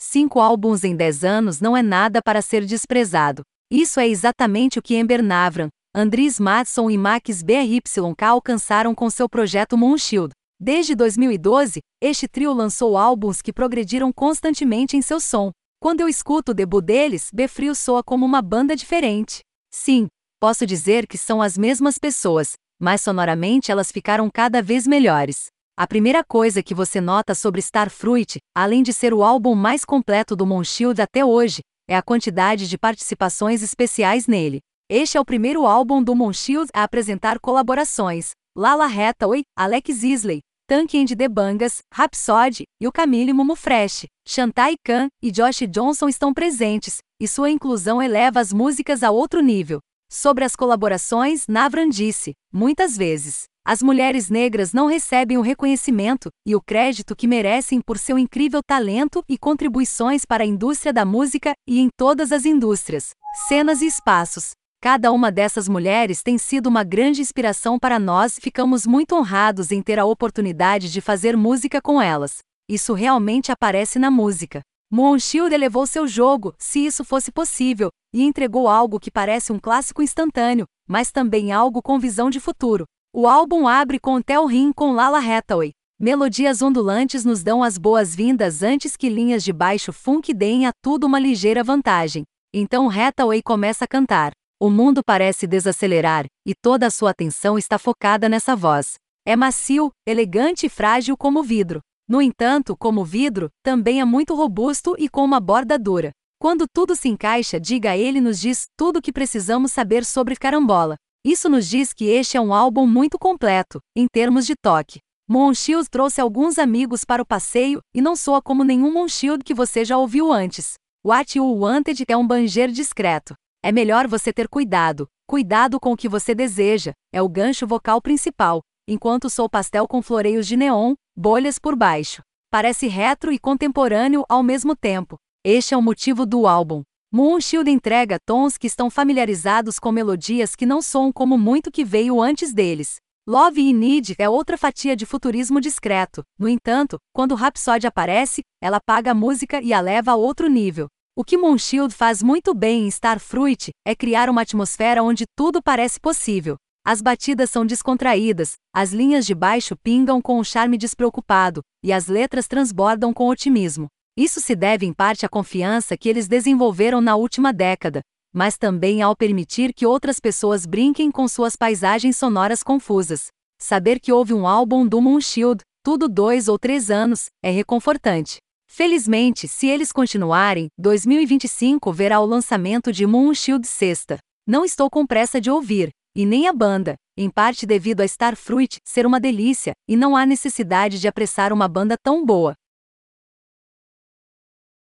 Cinco álbuns em 10 anos não é nada para ser desprezado. Isso é exatamente o que Ember Navran, Andris Matson e Max BRYK alcançaram com seu projeto Moonshield. Desde 2012, este trio lançou álbuns que progrediram constantemente em seu som. Quando eu escuto o debut deles, Befrio soa como uma banda diferente. Sim, posso dizer que são as mesmas pessoas, mas sonoramente elas ficaram cada vez melhores. A primeira coisa que você nota sobre Starfruit, além de ser o álbum mais completo do Moonshield até hoje, é a quantidade de participações especiais nele. Este é o primeiro álbum do Moonshield a apresentar colaborações. Lala Hathaway, Alex Isley, Tank and the Bangas, Rhapsody e o Camille Mumu Fresh, Shantai Khan e Josh Johnson estão presentes, e sua inclusão eleva as músicas a outro nível. Sobre as colaborações, Navran disse, muitas vezes, as mulheres negras não recebem o reconhecimento e o crédito que merecem por seu incrível talento e contribuições para a indústria da música e em todas as indústrias, cenas e espaços. Cada uma dessas mulheres tem sido uma grande inspiração para nós e ficamos muito honrados em ter a oportunidade de fazer música com elas. Isso realmente aparece na música. Moonshield elevou seu jogo, se isso fosse possível, e entregou algo que parece um clássico instantâneo, mas também algo com visão de futuro. O álbum abre com Tell Rim com Lala Hathaway. Melodias ondulantes nos dão as boas-vindas antes que linhas de baixo funk deem a tudo uma ligeira vantagem. Então Hathaway começa a cantar. O mundo parece desacelerar, e toda a sua atenção está focada nessa voz. É macio, elegante e frágil como vidro. No entanto, como vidro, também é muito robusto e com uma borda dura. Quando tudo se encaixa, diga ele nos diz tudo o que precisamos saber sobre Carambola. Isso nos diz que este é um álbum muito completo, em termos de toque. Moonshield trouxe alguns amigos para o passeio e não soa como nenhum Moonshield que você já ouviu antes. What You Wanted é um banger discreto. É melhor você ter cuidado, cuidado com o que você deseja, é o gancho vocal principal, enquanto sou pastel com floreios de neon, bolhas por baixo. Parece retro e contemporâneo ao mesmo tempo. Este é o motivo do álbum. Moonshield entrega tons que estão familiarizados com melodias que não soam como muito que veio antes deles. Love e Need é outra fatia de futurismo discreto. No entanto, quando Rhapsody aparece, ela apaga a música e a leva a outro nível. O que Moonshield faz muito bem em Starfruit é criar uma atmosfera onde tudo parece possível. As batidas são descontraídas, as linhas de baixo pingam com um charme despreocupado, e as letras transbordam com otimismo. Isso se deve em parte à confiança que eles desenvolveram na última década, mas também ao permitir que outras pessoas brinquem com suas paisagens sonoras confusas. Saber que houve um álbum do Moonshield, tudo dois ou três anos, é reconfortante. Felizmente, se eles continuarem, 2025 verá o lançamento de Moonshield sexta. Não estou com pressa de ouvir, e nem a banda, em parte devido a Starfruit ser uma delícia, e não há necessidade de apressar uma banda tão boa.